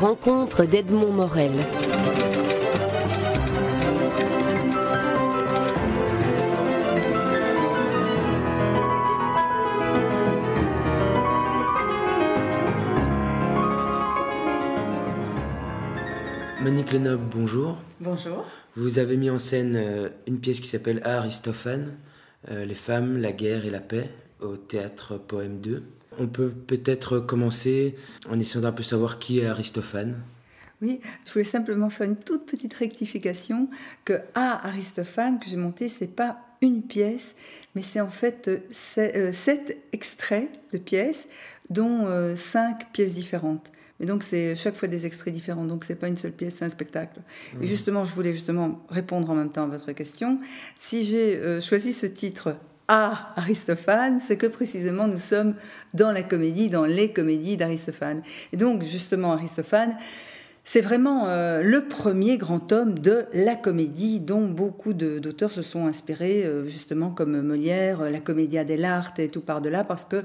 rencontres d'Edmond Morel. Monique Lenoble, bonjour. Bonjour. Vous avez mis en scène euh, une pièce qui s'appelle Aristophane, euh, Les femmes, la guerre et la paix, au théâtre Poème 2. On peut peut-être commencer en essayant d'un peu savoir qui est Aristophane. Oui, je voulais simplement faire une toute petite rectification que A Aristophane que j'ai monté, c'est pas une pièce, mais c'est en fait euh, sept extraits de pièces, dont cinq pièces différentes. Et donc, c'est chaque fois des extraits différents. Donc, c'est pas une seule pièce, c'est un spectacle. Et justement, je voulais justement répondre en même temps à votre question. Si j'ai euh, choisi ce titre Aristophane, c'est que précisément nous sommes dans la comédie, dans les comédies d'Aristophane. Et donc, justement, Aristophane, c'est vraiment euh, le premier grand homme de la comédie dont beaucoup d'auteurs se sont inspirés, euh, justement comme Molière, la Commedia dell'arte et tout par-delà, parce que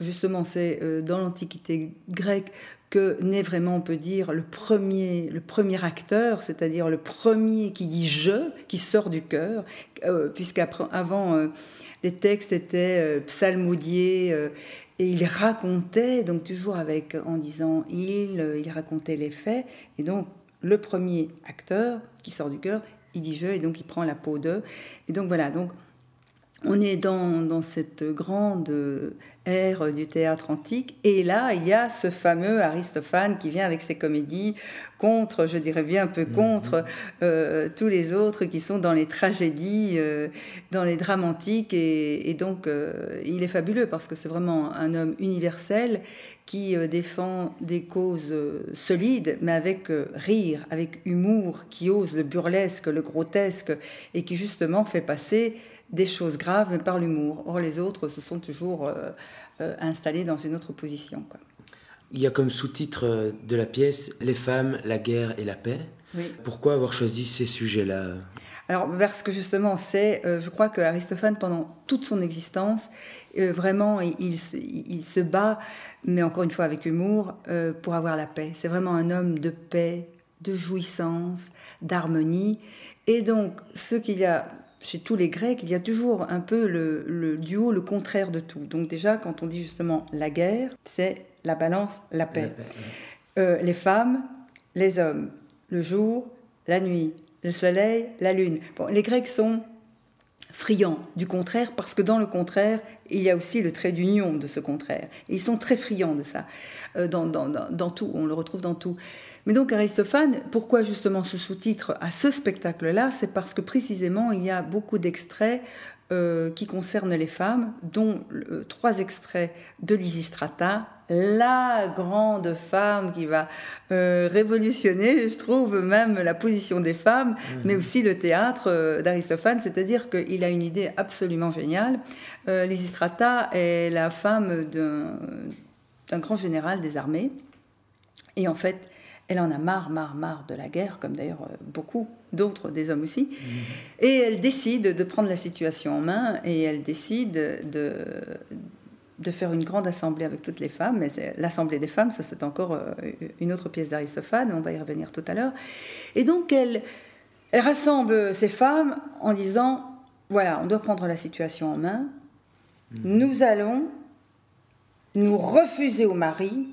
justement c'est dans l'Antiquité grecque que naît vraiment, on peut dire, le premier, le premier acteur, c'est-à-dire le premier qui dit je, qui sort du cœur, euh, puisqu'avant, euh, les textes étaient euh, psalmodiés et il racontait, donc toujours avec, en disant il, il racontait les faits, et donc le premier acteur qui sort du cœur, il dit je, et donc il prend la peau d'eux. Et donc voilà, donc on est dans, dans cette grande ère du théâtre antique. Et là, il y a ce fameux Aristophane qui vient avec ses comédies contre, je dirais bien un peu contre, mhm. euh, tous les autres qui sont dans les tragédies, euh, dans les drames antiques. Et, donc, euh, il est fabuleux parce que c'est vraiment un homme universel qui défend des causes solides, mais avec rire, avec humour, qui ose le burlesque, le grotesque, et qui justement fait passer des choses graves par l'humour. Or, les autres se sont toujours euh, euh, installés dans une autre position. Il y a comme sous-titre euh, de la pièce Les femmes, la guerre et la paix. Pourquoi avoir choisi ces sujets-là? Alors, parce que justement, c'est, je crois que Aristophane, pendant toute son existence, vraiment, il, il, se bat, mais encore une fois avec humour, pour avoir la paix. C'est vraiment un homme de paix, de jouissance, d'harmonie. Et donc, ce qu'il y a chez tous les Grecs, il y a toujours un peu le, duo, le contraire de tout. Donc déjà, quand on dit justement la guerre, c'est la balance, la paix. Euh, les femmes, les hommes, le jour, la nuit, le soleil, la lune. Bon, les Grecs sont friands du contraire parce que dans le contraire, il y a aussi le trait d'union de ce contraire. ils sont très friands de ça, euh, dans, tout, on le retrouve dans tout. Mais donc Aristophane, pourquoi justement ce sous-titre à ce spectacle-là? C'est parce que précisément il y a beaucoup d'extraits euh, qui concernent les femmes, dont euh, trois extraits de Lysistrata, la grande femme qui va euh, révolutionner, je trouve, même la position des femmes, mhm. mais aussi le théâtre d'Aristophane, c'est-à-dire qu'il a une idée absolument géniale. Lysistrata est la femme d'un grand général des armées, et en fait, elle en a marre, marre, marre de la guerre, comme d'ailleurs euh, beaucoup d'autres, des hommes aussi. Mhm. Et elle décide de prendre la situation en main et elle décide de, de faire une grande assemblée avec toutes les femmes. Mais l'assemblée des femmes, ça c'est encore euh, une autre pièce d'Aristophane, on va y revenir tout à l'heure. Et donc elle, elle rassemble ces femmes en disant, voilà, on doit prendre la situation en main. Mhm. Nous allons nous refuser au mari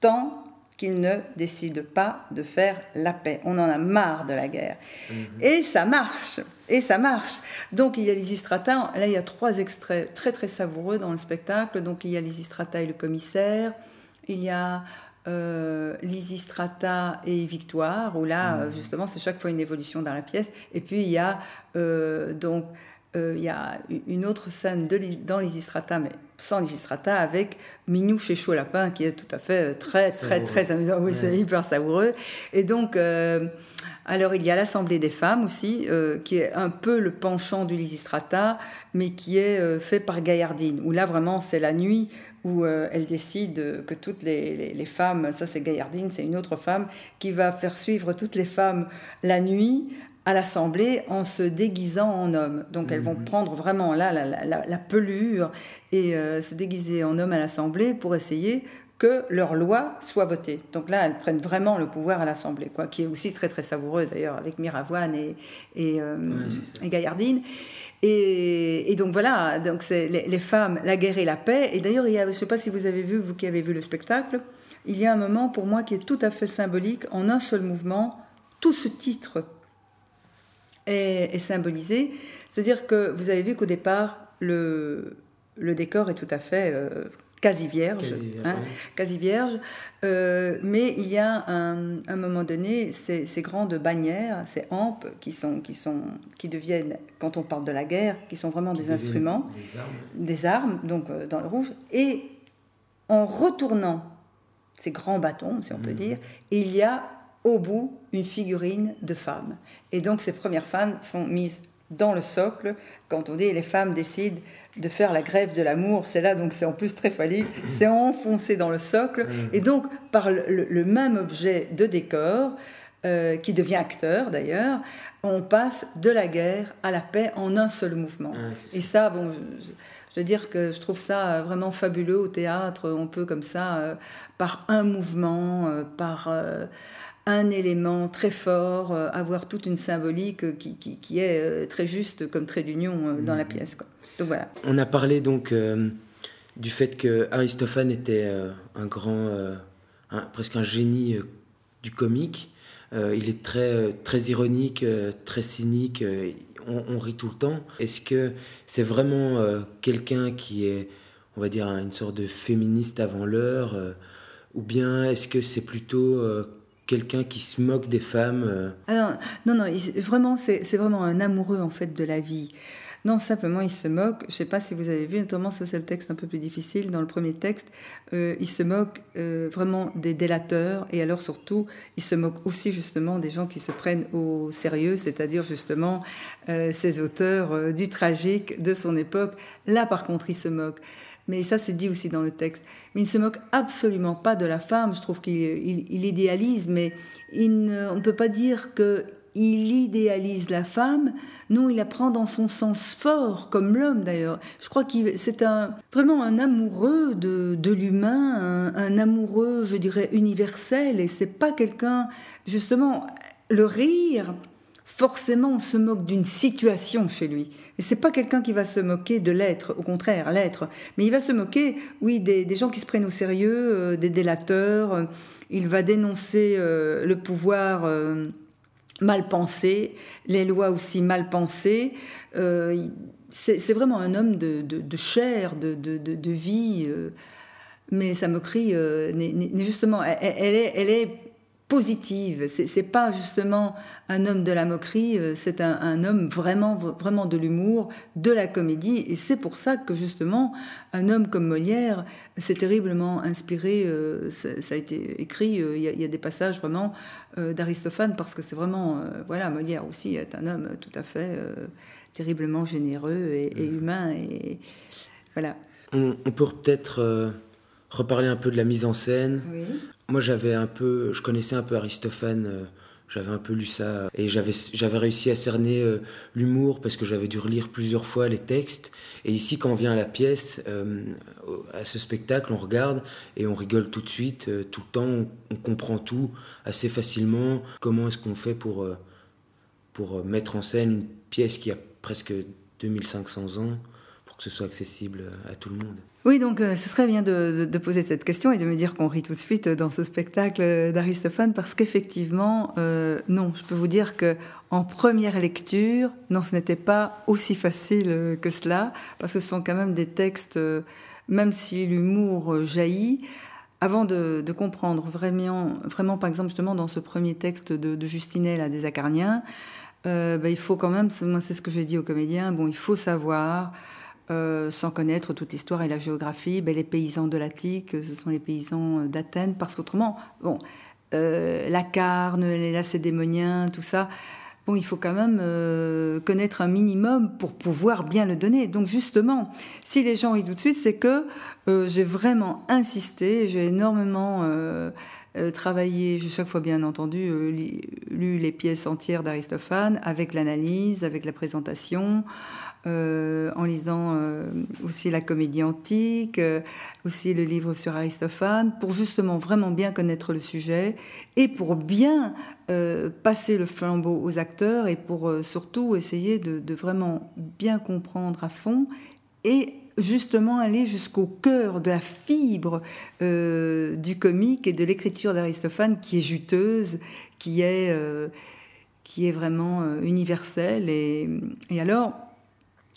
tant qu'il ne décide pas de faire la paix. On en a marre de la guerre. Mhm. Et ça marche. Et ça marche. Donc il y a Lysistrata. Là, il y a trois extraits très très savoureux dans le spectacle. Donc il y a Lysistrata et le commissaire. Il y a euh, Lysistrata et Victoire, où là, mhm. justement, c'est chaque fois une évolution dans la pièce. Et puis il y a euh, donc euh, il y a une autre scène de, dans Lysistrata, mais sans Lysistrata, avec Minou chez Chaud Lapin, qui est tout à fait euh, très, très, très amusant. Oui, c'est hyper savoureux. Et donc, euh, alors il y a l'Assemblée des femmes aussi, qui est un peu le penchant du Lysistrata, mais qui est fait par Gaillardine, où là, vraiment, c'est la nuit où elle décide que toutes les, les femmes, ça c'est Gaillardine, c'est une autre femme, qui va faire suivre toutes les femmes la nuit à l'Assemblée en se déguisant en homme. Donc elles vont mhm. prendre vraiment là la, pelure et euh, se déguiser en homme à l'Assemblée pour essayer que leurs lois soient votées. Donc là, elles prennent vraiment le pouvoir à l'Assemblée, quoi, qui est aussi très très savoureux d'ailleurs avec Miravoine et, et, euh, et Gaillardine. Et, donc voilà, donc c'est les, femmes, la guerre et la paix. Et d'ailleurs, je ne sais pas si vous avez vu, vous qui avez vu le spectacle, il y a un moment pour moi qui est tout à fait symbolique, en un seul mouvement, tout ce titre est, symbolisé. C'est-à-dire que vous avez vu qu'au départ, le, le décor est tout à fait euh, quasi vierge, quasi vierge, hein, euh, mais il y a un, un moment donné ces, ces, grandes bannières, ces hampes qui sont, qui sont, qui deviennent, quand on parle de la guerre, qui sont vraiment des instruments, des armes, donc euh, dans le rouge, et en retournant ces grands bâtons, si on peut mhm. dire, il y a au bout une figurine de femme. Et donc ces premières femmes sont mises dans le socle. Quand on dit les femmes décident de faire la grève de l'amour, c'est là, donc c'est en plus très phallique, c'est enfoncé dans le socle. Et donc, par le, même objet de décor, euh, qui devient acteur d'ailleurs, on passe de la guerre à la paix en un seul mouvement. Ah, et ça, bon, je, veux dire que je trouve ça vraiment fabuleux au théâtre. On peut comme ça, euh, par un mouvement, euh, par un élément très fort, avoir toute une symbolique qui, qui, est très juste comme trait d'union dans la mmh. pièce. Quoi. On a parlé donc euh, du fait que Aristophane était euh, un grand, euh, presque un génie du comique. il est très, très ironique, très cynique. On, rit tout le temps. Est-ce que c'est vraiment quelqu'un qui est, on va dire, une sorte de féministe avant l'heure Ou bien est-ce que c'est plutôt quelqu'un qui se moque des femmes ah non, non, vraiment, c'est vraiment un amoureux en fait de la vie. Non, simplement, il se moque. Je ne sais pas si vous avez vu, notamment, ça c'est le texte un peu plus difficile. Dans le premier texte, euh, il se moque euh, vraiment des délateurs. Et alors, surtout, il se moque aussi justement des gens qui se prennent au sérieux, c'est-à-dire justement euh, ces auteurs du tragique de son époque. Là, par contre, il se moque. Mais ça, c'est dit aussi dans le texte. Mais il ne se moque absolument pas de la femme. Je trouve qu'il idéalise, mais il on ne peut pas dire que il idéalise la femme, non, il la prend dans son sens fort, comme l'homme d'ailleurs. Je crois qu'il c'est un, vraiment un amoureux de, l'humain, un, amoureux, je dirais, universel, et c'est pas quelqu'un, justement, le rire, forcément on se moque d'une situation chez lui. Et c'est pas quelqu'un qui va se moquer de l'être, au contraire, l'être. Mais il va se moquer, oui, des, gens qui se prennent au sérieux, euh, des délateurs. il va dénoncer euh, le pouvoir. Euh, mal pensé, les lois aussi mal pensées. Euh, c'est vraiment un homme de, chair, de, vie. Euh, mais sa moquerie, euh, justement, elle est positive. C'est pas justement un homme de la moquerie, euh, c'est un, homme vraiment, vraiment de l'humour, de la comédie. Et c'est pour ça que justement, un homme comme Molière s'est terriblement inspiré. Euh, ça, a été écrit. Euh, il y, a, des passages vraiment d'Aristophane parce que c'est vraiment, voilà, Molière aussi est un homme tout à fait terriblement généreux et, mmh. humain. Et voilà. On, peut peut-être reparler un peu de la mise en scène. Moi, j'avais un peu, je connaissais un peu Aristophane, euh, j'avais un peu lu ça, et j'avais, j'avais réussi à cerner euh, l'humour parce que j'avais dû relire plusieurs fois les textes. Et ici, quand on vient à la pièce, euh, à ce spectacle, on regarde et on rigole tout de suite, tout le temps, on, comprend tout assez facilement. Comment est-ce qu'on fait pour, pour mettre en scène une pièce qui a presque 2500 ans? Que ce soit accessible à tout le monde. Oui, donc euh, ce serait bien de, poser cette question et de me dire qu'on rit tout de suite dans ce spectacle d'Aristophane parce qu'effectivement, euh, non, je peux vous dire que en première lecture, non, ce n'était pas aussi facile que cela parce que ce sont quand même des textes, même si l'humour jaillit, avant de, comprendre vraiment, vraiment, par exemple, justement, dans ce premier texte de, de Justinet, des Acarniens, euh, ben, il faut quand même, moi c'est ce que j'ai dit aux comédiens, bon, il faut savoir euh, sans connaître toute l'histoire et la géographie, ben, les paysans de l'Attique, ce sont les paysans euh, d'Athènes, parce qu'autrement, bon, euh, la carne, les lacédémoniens, tout ça, bon, il faut quand même connaître un minimum pour pouvoir bien le donner. Donc justement, si les gens y tout de suite, c'est que j'ai vraiment insisté, j'ai énormément travaillé, j'ai chaque fois bien entendu lu les pièces entières d'Aristophane avec l'analyse, avec la présentation. En lisant aussi la comédie antique, euh, aussi le livre sur Aristophane, pour justement vraiment bien connaître le sujet et pour bien passer le flambeau aux acteurs et pour surtout essayer de, vraiment bien comprendre à fond et justement aller jusqu'au cœur de la fibre du comique et de l'écriture d'Aristophane qui est juteuse, qui est, qui est vraiment universelle. Et alors,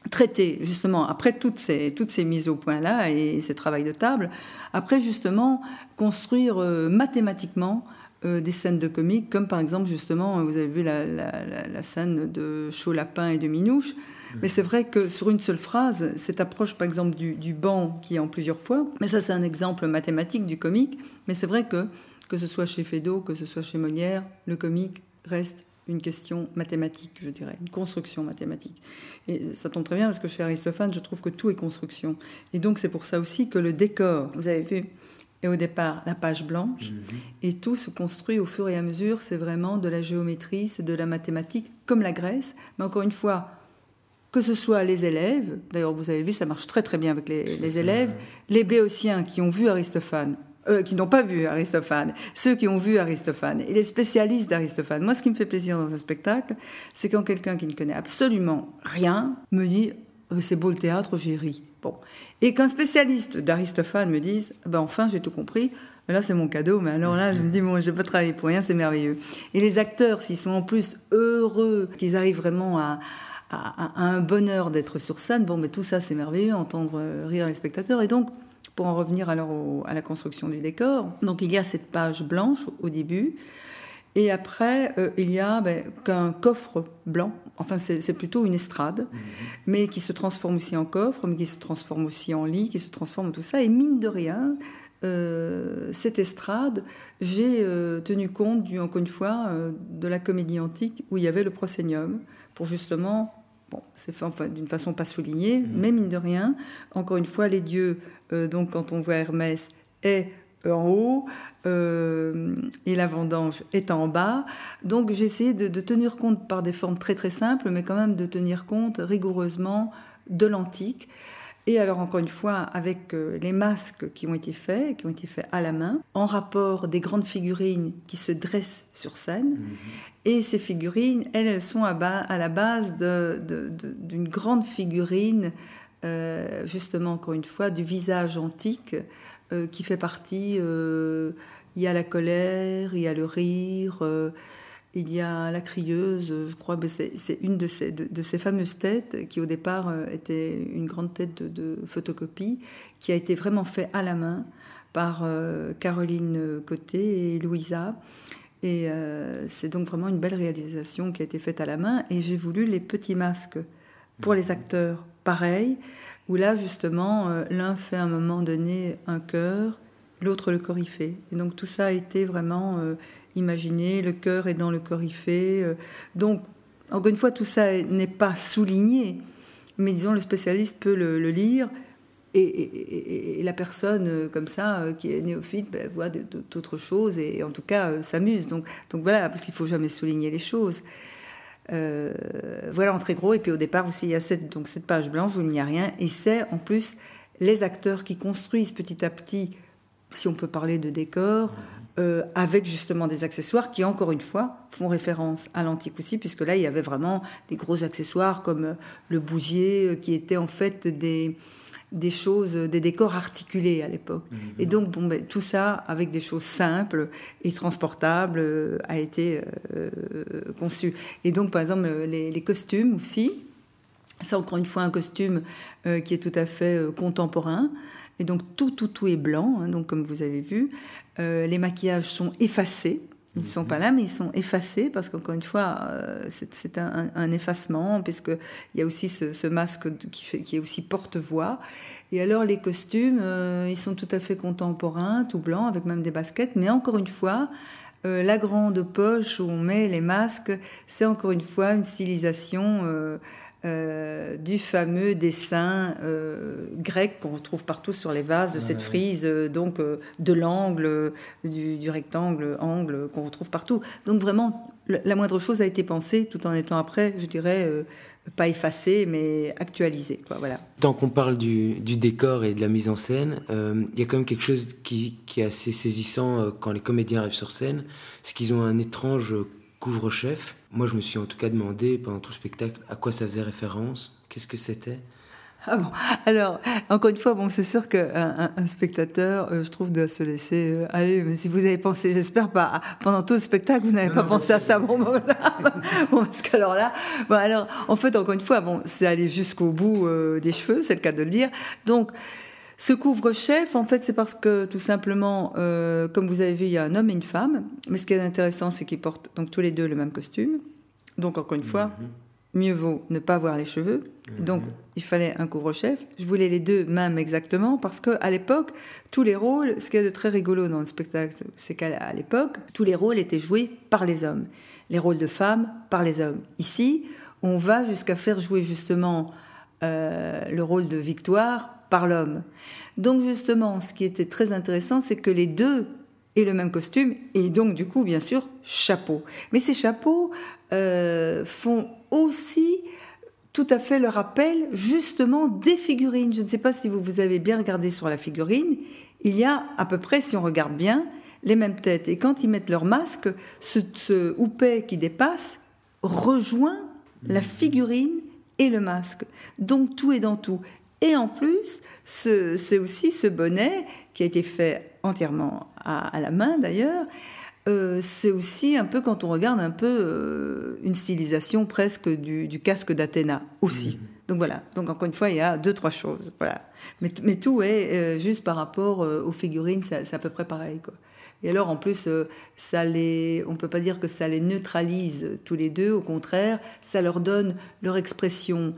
traiter justement après toutes ces toutes ces mises au point là et ce travail de table après justement construire euh, mathématiquement euh, des scènes de comique comme par exemple justement vous avez vu la, la, scène de Chaud Lapin et de Minouche. Mais c'est vrai que sur une seule phrase cette approche par exemple du, du banc qui est en plusieurs fois mais ça c'est un exemple mathématique du comique mais c'est vrai que que ce soit chez Feydeau que ce soit chez Molière le comique reste une question mathématique, je dirais, une construction mathématique. Et ça tombe très bien parce que chez Aristophane, je trouve que tout est construction. Et donc c'est pour ça aussi que le décor, vous avez vu, est au départ la page blanche, mhm. et tout se construit au fur et à mesure. C'est vraiment de la géométrie, c'est de la mathématique, comme la Grèce. Mais encore une fois, que ce soit les élèves, d'ailleurs vous avez vu, ça marche très très bien avec les, les élèves, les béotiens qui ont vu Aristophane euh, qui n'ont pas vu Aristophane, ceux qui ont vu Aristophane et les spécialistes d'Aristophane. Moi, ce qui me fait plaisir dans un spectacle, c'est quand quelqu'un qui ne connaît absolument rien me dit euh, c'est beau le théâtre, j'ai ri. Bon. Et qu'un spécialiste d'Aristophane me dise ben enfin j'ai tout compris, là c'est mon cadeau, mais alors là je me dis bon je vais pas travailler pour rien, c'est merveilleux. Et les acteurs, s'ils sont en plus heureux, qu'ils arrivent vraiment à, un bonheur d'être sur scène, bon mais tout ça c'est merveilleux, entendre rire les spectateurs. Et donc pour en revenir alors à la construction du décor, donc il y a cette page blanche au début, et après euh, il y a ben, qu'un coffre blanc, enfin c'est plutôt une estrade, mhm. mais qui se transforme aussi en coffre, mais qui se transforme aussi en lit, qui se transforme en tout ça, et mine de rien, euh, cette estrade, j'ai euh, tenu compte, du, encore une fois, de la comédie antique où il y avait le prosénium, pour justement Bon, c'est fait enfin, d'une façon pas soulignée, mhm. mais mine de rien, encore une fois, les dieux, euh, donc quand on voit Hermès, est en haut euh, et la vendange est en bas. Donc j'ai essayé de, de, tenir compte par des formes très très simples, mais quand même de tenir compte rigoureusement de l'antique. Et alors encore une fois, avec euh, les masques qui ont été faits, qui ont été faits à la main, en rapport des grandes figurines qui se dressent sur scène. Mhm. Et ces figurines, elles, elles sont à, à la base d'une grande figurine, euh, justement encore une fois, du visage antique, euh, qui fait partie, il y a la colère, il y a le rire il y a la crieuse, je crois, que c'est une de ces, de, ces, fameuses têtes qui au départ euh, était une grande tête de, photocopie, qui a été vraiment faite à la main par euh, Caroline Côté et Louisa. Et euh, c'est donc vraiment une belle réalisation qui a été faite à la main. Et j'ai voulu les petits masques pour les acteurs, pareil, où là justement, l'un fait à un moment donné un cœur, l'autre le coryphée. Donc tout ça a été vraiment Imaginez, le cœur est dans le coryphée. Euh, donc, encore une fois, tout ça n'est pas souligné, mais disons, le spécialiste peut le, lire. Et, la personne euh, comme ça euh, qui est néophyte ben, voit d'autres choses et, en tout cas s'amuse. Donc, voilà, parce qu'il faut jamais souligner les choses. voilà en très gros. Et puis au départ aussi, il y a cette, donc, cette page blanche où il n'y a rien. Et c'est en plus les acteurs qui construisent petit à petit, si on peut parler de décor, euh, avec justement des accessoires qui, encore une fois, font référence à l'antique aussi, puisque là, il y avait vraiment des gros accessoires comme euh, le bousier, euh, qui étaient en fait des, des choses, des décors articulés à l'époque. Mhm. Et donc, bon, ben, tout ça, avec des choses simples et transportables, a été conçu. Et donc, par exemple, les, les costumes aussi, c'est encore une fois un costume qui est tout à fait contemporain. Et donc tout, tout, tout est blanc, hein, donc comme vous avez vu. Euh, les maquillages sont effacés. Ils ne sont pas là, mais ils sont effacés parce qu'encore une fois, euh, c'est un, effacement, puisqu'il y a aussi ce, masque qui, fait, qui, est aussi porte-voix. Et alors, les costumes, euh, ils sont tout à fait contemporains, tout blanc, avec même des baskets, mais encore une fois, la grande poche où on met les masques, c'est encore une fois une stylisation euh, du fameux dessin euh, grec qu'on retrouve partout sur les vases, de cette frise, euh, donc de l'angle, du, rectangle, angle qu'on retrouve partout. Donc vraiment, la moindre chose a été pensée, tout en étant après, je dirais, pas effacée, mais actualisée. Quoi, voilà. Tant qu'on parle du, décor et de la mise en scène, il y a quand même quelque chose qui, qui est assez saisissant quand les comédiens arrivent sur scène, c'est qu'ils ont un étrange couvre-chef. Moi, je me suis en tout cas demandé pendant tout le spectacle à quoi ça faisait référence, qu'est-ce que c'était? Ah bon, alors, encore une fois, bon, c'est sûr qu'un un spectateur, euh, je trouve, doit se laisser euh, aller. Mais si vous avez pensé, j'espère pas, pendant tout le spectacle, vous n'avez pas pensé à ça. Bon, bon, parce qu'alors là, bon, alors, en fait, encore une fois, bon, c'est aller jusqu'au bout euh, des cheveux, c'est le cas de le dire. Donc, ce couvre-chef, en fait, c'est parce que tout simplement, euh, comme vous avez vu, il y a un homme et une femme. Mais ce qui est intéressant, c'est qu'ils portent donc tous les deux le même costume. Donc encore une fois, mhm. mieux vaut ne pas voir les cheveux. Mhm. Donc il fallait un couvre-chef. Je voulais les deux même exactement parce que à l'époque, tous les rôles, ce qui est de très rigolo dans le spectacle, c'est qu'à l'époque, tous les rôles étaient joués par les hommes. Les rôles de femmes par les hommes. Ici, on va jusqu'à faire jouer justement euh, le rôle de Victoire par l'homme. Donc justement, ce qui était très intéressant, c'est que les deux aient le même costume et donc du coup, bien sûr, chapeau. Mais ces chapeaux euh, font aussi tout à fait le rappel justement des figurines. Je ne sais pas si vous, vous avez bien regardé sur la figurine, il y a à peu près, si on regarde bien, les mêmes têtes. Et quand ils mettent leur masque, ce, ce houpet qui dépasse rejoint la figurine et le masque. Donc tout est dans tout. Et en plus, c'est aussi ce bonnet qui a été fait entièrement à, la main d'ailleurs. Euh, c'est aussi un peu quand on regarde un peu euh, une stylisation presque du, casque d'Athéna aussi. Mhm. Donc voilà. Donc encore une fois, il y a deux trois choses. Voilà. Mais, mais tout est euh, juste par rapport aux figurines, c'est à peu près pareil quoi. Et alors en plus, ça les, on peut pas dire que ça les neutralise tous les deux. Au contraire, ça leur donne leur expression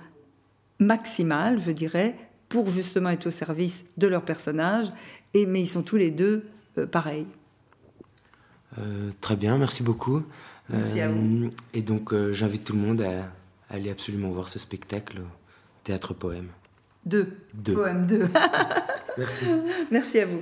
maximale, je dirais, pour justement être au service de leur personnage. Et, mais ils sont tous les deux euh, pareils. Euh, très bien, merci beaucoup. Merci à vous. Euh, et donc, j'invite tout le monde à, aller absolument voir ce spectacle au Théâtre Poème. Deux. Deux. Poème 2. merci. Merci à vous.